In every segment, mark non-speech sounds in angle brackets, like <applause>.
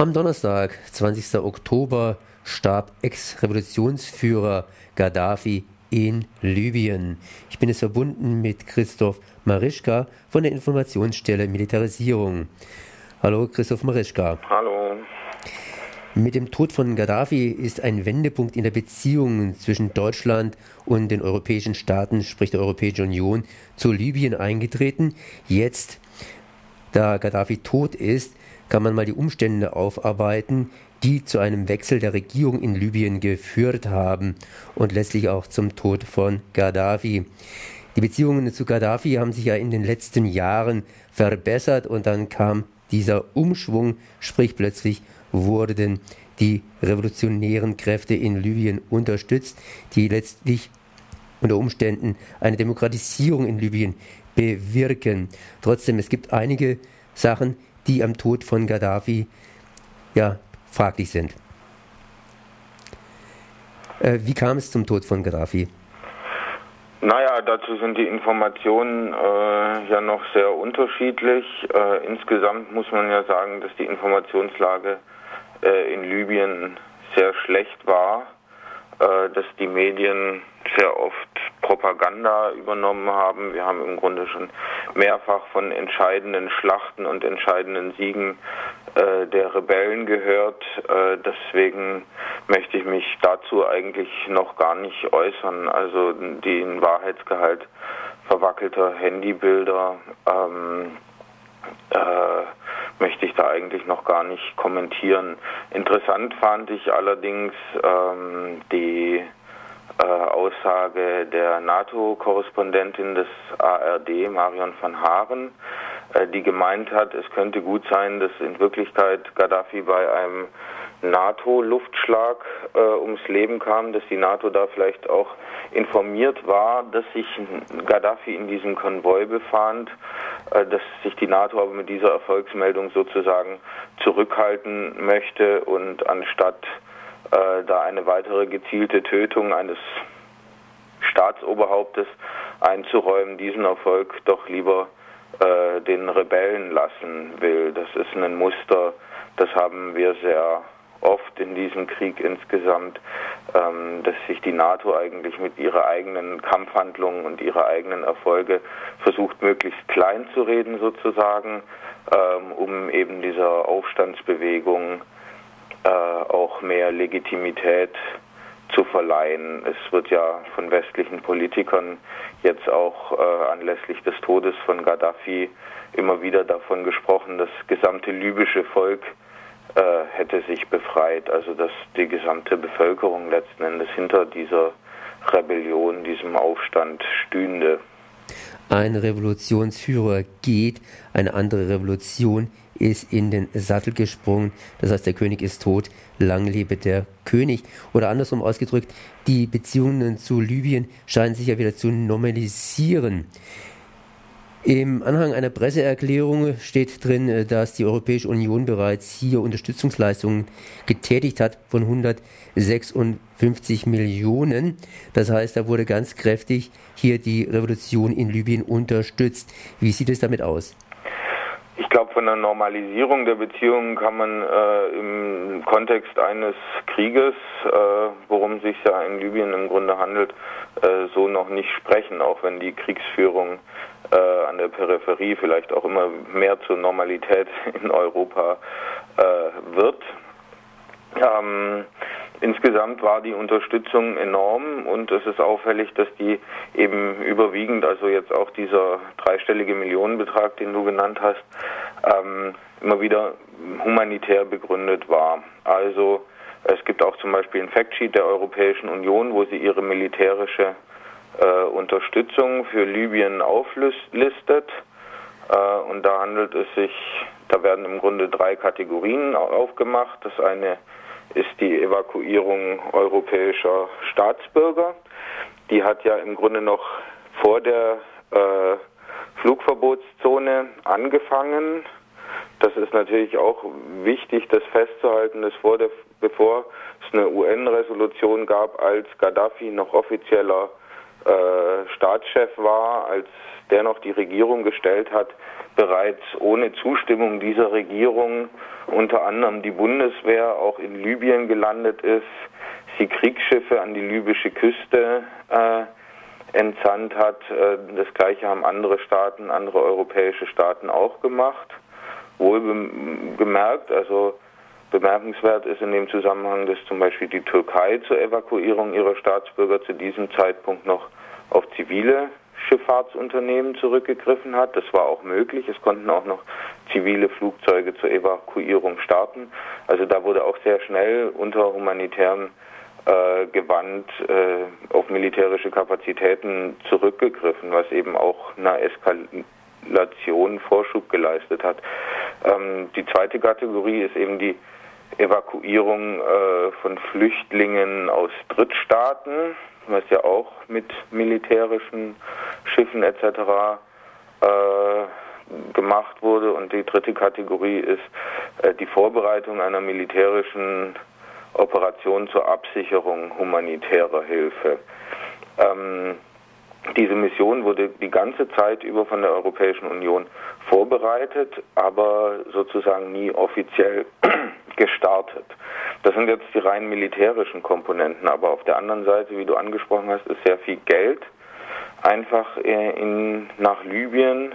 Am Donnerstag, 20. Oktober, starb Ex-Revolutionsführer Gaddafi in Libyen. Ich bin jetzt verbunden mit Christoph Marischka von der Informationsstelle Militarisierung. Hallo Christoph Marischka. Hallo. Mit dem Tod von Gaddafi ist ein Wendepunkt in der Beziehung zwischen Deutschland und den europäischen Staaten, sprich der Europäischen Union, zu Libyen eingetreten. Jetzt, da Gaddafi tot ist, kann man mal die Umstände aufarbeiten, die zu einem Wechsel der Regierung in Libyen geführt haben und letztlich auch zum Tod von Gaddafi. Die Beziehungen zu Gaddafi haben sich ja in den letzten Jahren verbessert und dann kam dieser Umschwung, sprich plötzlich wurden die revolutionären Kräfte in Libyen unterstützt, die letztlich unter Umständen eine Demokratisierung in Libyen bewirken. Trotzdem, es gibt einige Sachen, die am Tod von Gaddafi ja fraglich sind. Äh, wie kam es zum Tod von Gaddafi? Naja, dazu sind die Informationen äh, ja noch sehr unterschiedlich. Äh, insgesamt muss man ja sagen, dass die Informationslage äh, in Libyen sehr schlecht war, äh, dass die Medien sehr oft Propaganda übernommen haben. Wir haben im Grunde schon mehrfach von entscheidenden Schlachten und entscheidenden Siegen äh, der Rebellen gehört. Äh, deswegen möchte ich mich dazu eigentlich noch gar nicht äußern. Also den Wahrheitsgehalt verwackelter Handybilder ähm, äh, möchte ich da eigentlich noch gar nicht kommentieren. Interessant fand ich allerdings ähm, die äh, Aussage der NATO-Korrespondentin des ARD, Marion van Haaren, äh, die gemeint hat, es könnte gut sein, dass in Wirklichkeit Gaddafi bei einem NATO-Luftschlag äh, ums Leben kam, dass die NATO da vielleicht auch informiert war, dass sich Gaddafi in diesem Konvoi befand, äh, dass sich die NATO aber mit dieser Erfolgsmeldung sozusagen zurückhalten möchte und anstatt äh, da eine weitere gezielte Tötung eines Staatsoberhauptes einzuräumen, diesen Erfolg doch lieber äh, den Rebellen lassen will. Das ist ein Muster, das haben wir sehr oft in diesem Krieg insgesamt, ähm, dass sich die NATO eigentlich mit ihrer eigenen Kampfhandlungen und ihrer eigenen Erfolge versucht, möglichst klein zu reden sozusagen, ähm, um eben dieser Aufstandsbewegung äh, auch mehr Legitimität zu verleihen. Es wird ja von westlichen Politikern jetzt auch äh, anlässlich des Todes von Gaddafi immer wieder davon gesprochen, das gesamte libysche Volk äh, hätte sich befreit, also dass die gesamte Bevölkerung letzten Endes hinter dieser Rebellion, diesem Aufstand stünde. Ein Revolutionsführer geht, eine andere Revolution ist in den Sattel gesprungen. Das heißt, der König ist tot, lang lebe der König. Oder andersrum ausgedrückt, die Beziehungen zu Libyen scheinen sich ja wieder zu normalisieren. Im Anhang einer Presseerklärung steht drin, dass die Europäische Union bereits hier Unterstützungsleistungen getätigt hat von 156 Millionen. Das heißt, da wurde ganz kräftig hier die Revolution in Libyen unterstützt. Wie sieht es damit aus? Ich glaube, von der Normalisierung der Beziehungen kann man äh, im Kontext eines Krieges, äh, worum es sich ja in Libyen im Grunde handelt, äh, so noch nicht sprechen, auch wenn die Kriegsführung äh, an der Peripherie vielleicht auch immer mehr zur Normalität <laughs> in Europa äh, wird. Ähm, insgesamt war die Unterstützung enorm und es ist auffällig, dass die eben überwiegend, also jetzt auch dieser dreistellige Millionenbetrag, den du genannt hast, ähm, immer wieder humanitär begründet war. Also es gibt auch zum Beispiel ein Factsheet der Europäischen Union, wo sie ihre militärische äh, Unterstützung für Libyen auflistet. Äh, und da handelt es sich, da werden im Grunde drei Kategorien aufgemacht. Das eine ist die Evakuierung europäischer Staatsbürger. Die hat ja im Grunde noch vor der äh, Flugverbotszone angefangen. Das ist natürlich auch wichtig, das festzuhalten, dass vor der, bevor es eine UN-Resolution gab, als Gaddafi noch offizieller äh, Staatschef war, als der noch die Regierung gestellt hat, bereits ohne Zustimmung dieser Regierung unter anderem die Bundeswehr auch in Libyen gelandet ist, sie Kriegsschiffe an die libysche Küste äh, entsandt hat. Äh, das gleiche haben andere Staaten, andere europäische Staaten auch gemacht. Wohl gemerkt, also bemerkenswert ist in dem Zusammenhang, dass zum Beispiel die Türkei zur Evakuierung ihrer Staatsbürger zu diesem Zeitpunkt noch auf zivile Schifffahrtsunternehmen zurückgegriffen hat. Das war auch möglich. Es konnten auch noch zivile Flugzeuge zur Evakuierung starten. Also da wurde auch sehr schnell unter humanitärem äh, Gewand äh, auf militärische Kapazitäten zurückgegriffen, was eben auch einer Eskalation Vorschub geleistet hat. Ähm, die zweite Kategorie ist eben die Evakuierung äh, von Flüchtlingen aus Drittstaaten was ja auch mit militärischen Schiffen etc. Äh, gemacht wurde. Und die dritte Kategorie ist äh, die Vorbereitung einer militärischen Operation zur Absicherung humanitärer Hilfe. Ähm, diese Mission wurde die ganze Zeit über von der Europäischen Union vorbereitet, aber sozusagen nie offiziell <clears throat> gestartet. Das sind jetzt die rein militärischen Komponenten, aber auf der anderen Seite, wie du angesprochen hast, ist sehr viel Geld einfach in, nach Libyen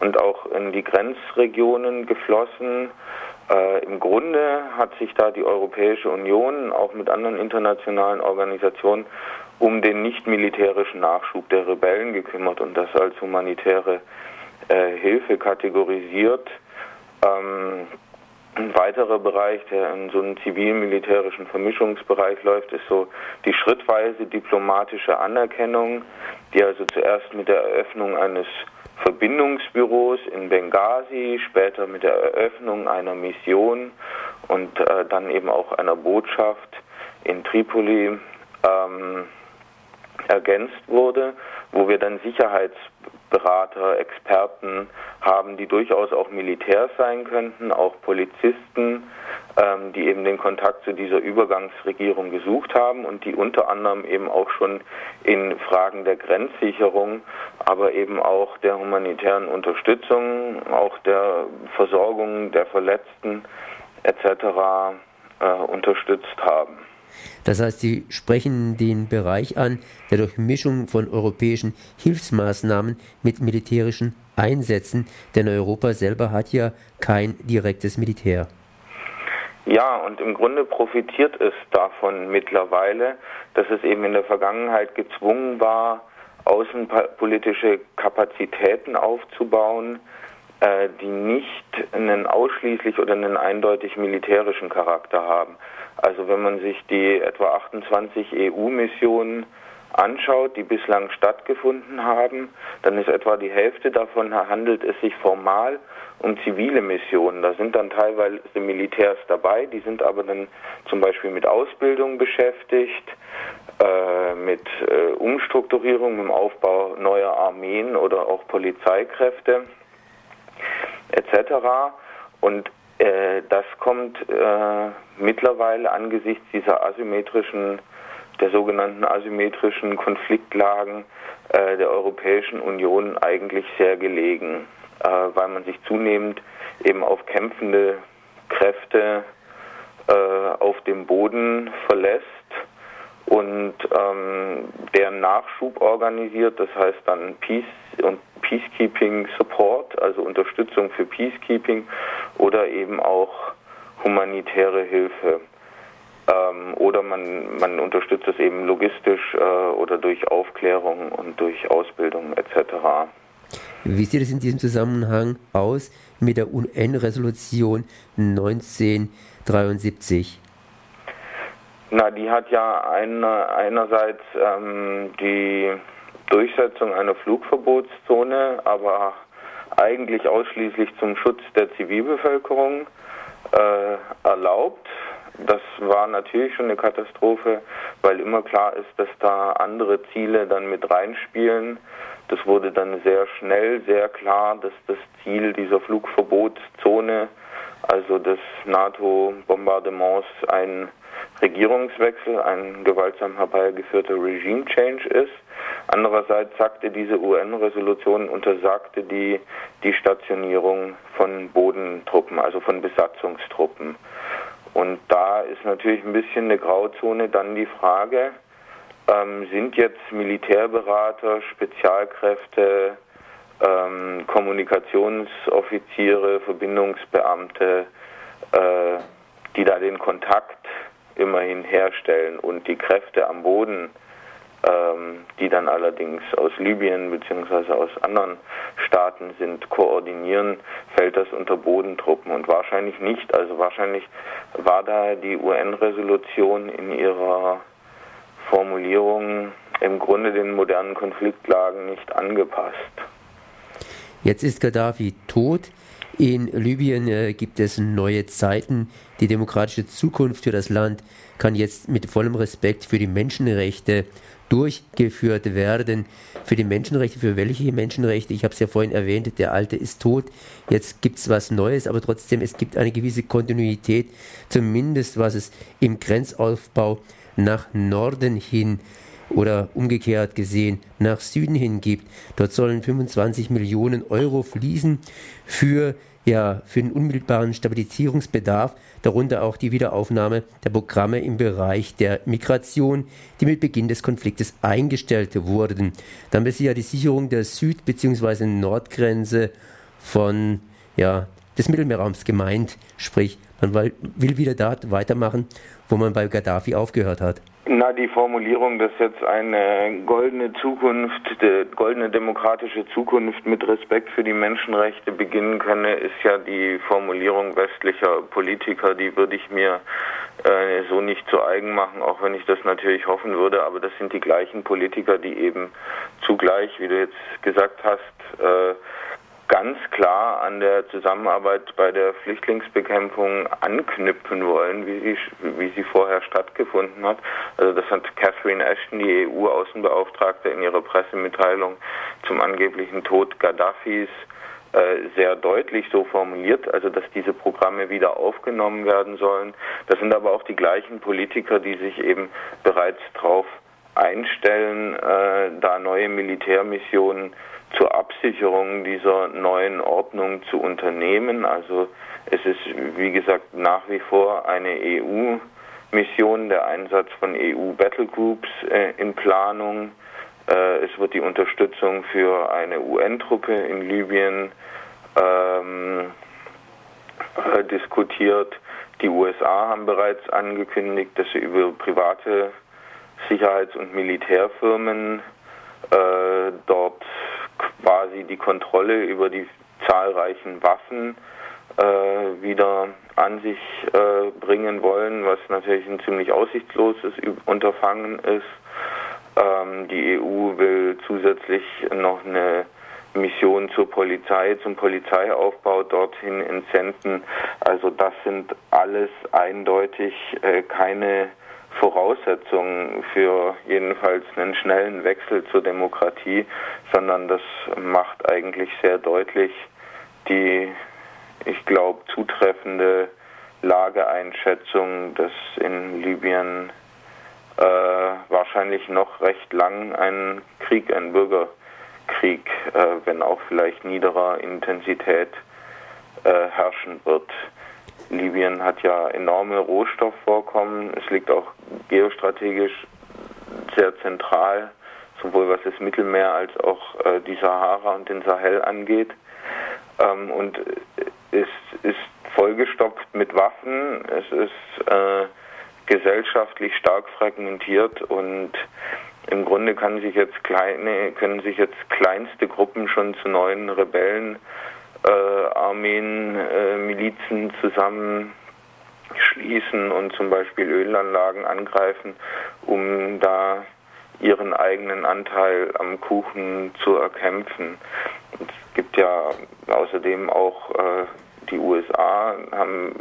und auch in die Grenzregionen geflossen. Äh, Im Grunde hat sich da die Europäische Union auch mit anderen internationalen Organisationen um den nicht militärischen Nachschub der Rebellen gekümmert und das als humanitäre äh, Hilfe kategorisiert. Ähm, ein weiterer Bereich, der in so einem zivil-militärischen Vermischungsbereich läuft, ist so die schrittweise diplomatische Anerkennung, die also zuerst mit der Eröffnung eines Verbindungsbüros in Benghazi, später mit der Eröffnung einer Mission und äh, dann eben auch einer Botschaft in Tripoli ähm, ergänzt wurde, wo wir dann Sicherheits Berater, Experten haben, die durchaus auch Militärs sein könnten, auch Polizisten, ähm, die eben den Kontakt zu dieser Übergangsregierung gesucht haben und die unter anderem eben auch schon in Fragen der Grenzsicherung, aber eben auch der humanitären Unterstützung, auch der Versorgung der Verletzten etc. Äh, unterstützt haben. Das heißt, Sie sprechen den Bereich an der Durchmischung von europäischen Hilfsmaßnahmen mit militärischen Einsätzen, denn Europa selber hat ja kein direktes Militär. Ja, und im Grunde profitiert es davon mittlerweile, dass es eben in der Vergangenheit gezwungen war, außenpolitische Kapazitäten aufzubauen, äh, die nicht einen ausschließlich oder einen eindeutig militärischen Charakter haben. Also wenn man sich die etwa 28 EU-Missionen anschaut, die bislang stattgefunden haben, dann ist etwa die Hälfte davon handelt es sich formal um zivile Missionen. Da sind dann teilweise Militärs dabei, die sind aber dann zum Beispiel mit Ausbildung beschäftigt, äh, mit äh, Umstrukturierung, mit dem Aufbau neuer Armeen oder auch Polizeikräfte etc. Und das kommt äh, mittlerweile angesichts dieser asymmetrischen, der sogenannten asymmetrischen Konfliktlagen äh, der Europäischen Union eigentlich sehr gelegen, äh, weil man sich zunehmend eben auf kämpfende Kräfte äh, auf dem Boden verlässt und ähm, deren Nachschub organisiert, das heißt dann Peace und Peacekeeping Support, also Unterstützung für Peacekeeping oder eben auch humanitäre Hilfe. Ähm, oder man, man unterstützt es eben logistisch äh, oder durch Aufklärung und durch Ausbildung etc. Wie sieht es in diesem Zusammenhang aus mit der UN-Resolution 1973? Na, die hat ja eine, einerseits ähm, die Durchsetzung einer Flugverbotszone, aber eigentlich ausschließlich zum Schutz der Zivilbevölkerung äh, erlaubt. Das war natürlich schon eine Katastrophe, weil immer klar ist, dass da andere Ziele dann mit reinspielen. Das wurde dann sehr schnell sehr klar, dass das Ziel dieser Flugverbotszone, also des NATO-Bombardements, ein Regierungswechsel, ein gewaltsam herbeigeführter Regime Change ist. Andererseits sagte diese UN-Resolution, untersagte die, die Stationierung von Bodentruppen, also von Besatzungstruppen. Und da ist natürlich ein bisschen eine Grauzone dann die Frage, ähm, sind jetzt Militärberater, Spezialkräfte, ähm, Kommunikationsoffiziere, Verbindungsbeamte, äh, die da den Kontakt immerhin herstellen und die Kräfte am Boden, ähm, die dann allerdings aus Libyen bzw. aus anderen Staaten sind, koordinieren, fällt das unter Bodentruppen und wahrscheinlich nicht. Also wahrscheinlich war da die UN-Resolution in ihrer Formulierung im Grunde den modernen Konfliktlagen nicht angepasst. Jetzt ist Gaddafi tot. In Libyen äh, gibt es neue Zeiten. Die demokratische Zukunft für das Land kann jetzt mit vollem Respekt für die Menschenrechte durchgeführt werden. Für die Menschenrechte, für welche Menschenrechte? Ich habe es ja vorhin erwähnt, der Alte ist tot. Jetzt gibt es was Neues, aber trotzdem, es gibt eine gewisse Kontinuität, zumindest was es im Grenzaufbau nach Norden hin oder umgekehrt gesehen nach Süden hin gibt. Dort sollen 25 Millionen Euro fließen für ja, für den unmittelbaren Stabilisierungsbedarf, darunter auch die Wiederaufnahme der Programme im Bereich der Migration, die mit Beginn des Konfliktes eingestellt wurden. Dann ist ja die Sicherung der Süd- bzw. Nordgrenze von, ja, des Mittelmeerraums gemeint, sprich, man will wieder dort weitermachen, wo man bei Gaddafi aufgehört hat. Na, die Formulierung, dass jetzt eine goldene Zukunft, goldene demokratische Zukunft mit Respekt für die Menschenrechte beginnen könne, ist ja die Formulierung westlicher Politiker. Die würde ich mir äh, so nicht zu eigen machen, auch wenn ich das natürlich hoffen würde. Aber das sind die gleichen Politiker, die eben zugleich, wie du jetzt gesagt hast, äh, ganz klar an der Zusammenarbeit bei der Flüchtlingsbekämpfung anknüpfen wollen, wie sie, wie sie vorher stattgefunden hat. Also das hat Catherine Ashton, die EU-Außenbeauftragte, in ihrer Pressemitteilung zum angeblichen Tod Gaddafis äh, sehr deutlich so formuliert, also dass diese Programme wieder aufgenommen werden sollen. Das sind aber auch die gleichen Politiker, die sich eben bereits darauf einstellen, äh, da neue Militärmissionen zur Absicherung dieser neuen Ordnung zu unternehmen. Also es ist, wie gesagt, nach wie vor eine EU-Mission, der Einsatz von EU-Battlegroups äh, in Planung. Äh, es wird die Unterstützung für eine UN-Truppe in Libyen ähm, äh, diskutiert. Die USA haben bereits angekündigt, dass sie über private Sicherheits- und Militärfirmen äh, dort quasi die Kontrolle über die zahlreichen Waffen äh, wieder an sich äh, bringen wollen, was natürlich ein ziemlich aussichtsloses Unterfangen ist. Ähm, die EU will zusätzlich noch eine Mission zur Polizei, zum Polizeiaufbau dorthin entsenden. Also das sind alles eindeutig äh, keine Voraussetzung für jedenfalls einen schnellen Wechsel zur Demokratie, sondern das macht eigentlich sehr deutlich die, ich glaube, zutreffende Lageeinschätzung, dass in Libyen äh, wahrscheinlich noch recht lang ein Krieg, ein Bürgerkrieg, äh, wenn auch vielleicht niederer Intensität äh, herrschen wird. Libyen hat ja enorme Rohstoffvorkommen. Es liegt auch geostrategisch sehr zentral, sowohl was das Mittelmeer als auch äh, die Sahara und den Sahel angeht. Ähm, und es ist vollgestopft mit Waffen. Es ist äh, gesellschaftlich stark fragmentiert und im Grunde kann sich jetzt kleine, können sich jetzt kleinste Gruppen schon zu neuen Rebellen Armeen, äh, Milizen zusammenschließen und zum Beispiel Ölanlagen angreifen, um da ihren eigenen Anteil am Kuchen zu erkämpfen. Es gibt ja außerdem auch äh, die USA haben,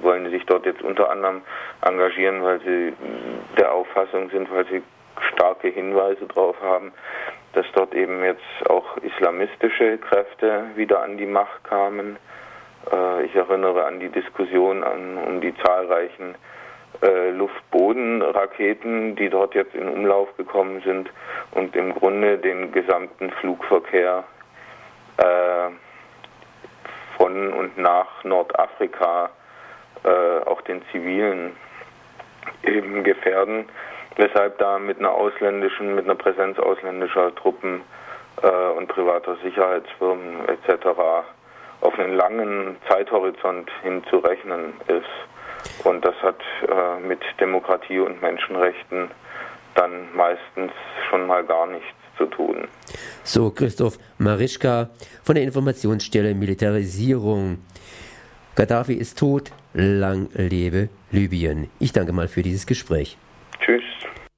wollen sich dort jetzt unter anderem engagieren, weil sie der Auffassung sind, weil sie starke Hinweise darauf haben, dass dort eben jetzt auch islamistische Kräfte wieder an die Macht kamen. Äh, ich erinnere an die Diskussion an, um die zahlreichen äh, Luft-Boden-Raketen, die dort jetzt in Umlauf gekommen sind und im Grunde den gesamten Flugverkehr äh, von und nach Nordafrika, äh, auch den zivilen, eben gefährden, weshalb da mit einer ausländischen, mit einer Präsenz ausländischer Truppen äh, und privater Sicherheitsfirmen etc. auf einen langen Zeithorizont hinzurechnen ist. Und das hat äh, mit Demokratie und Menschenrechten dann meistens schon mal gar nichts zu tun. So, Christoph Marischka von der Informationsstelle Militarisierung. Gaddafi ist tot, lang lebe Libyen. Ich danke mal für dieses Gespräch. Tschüss.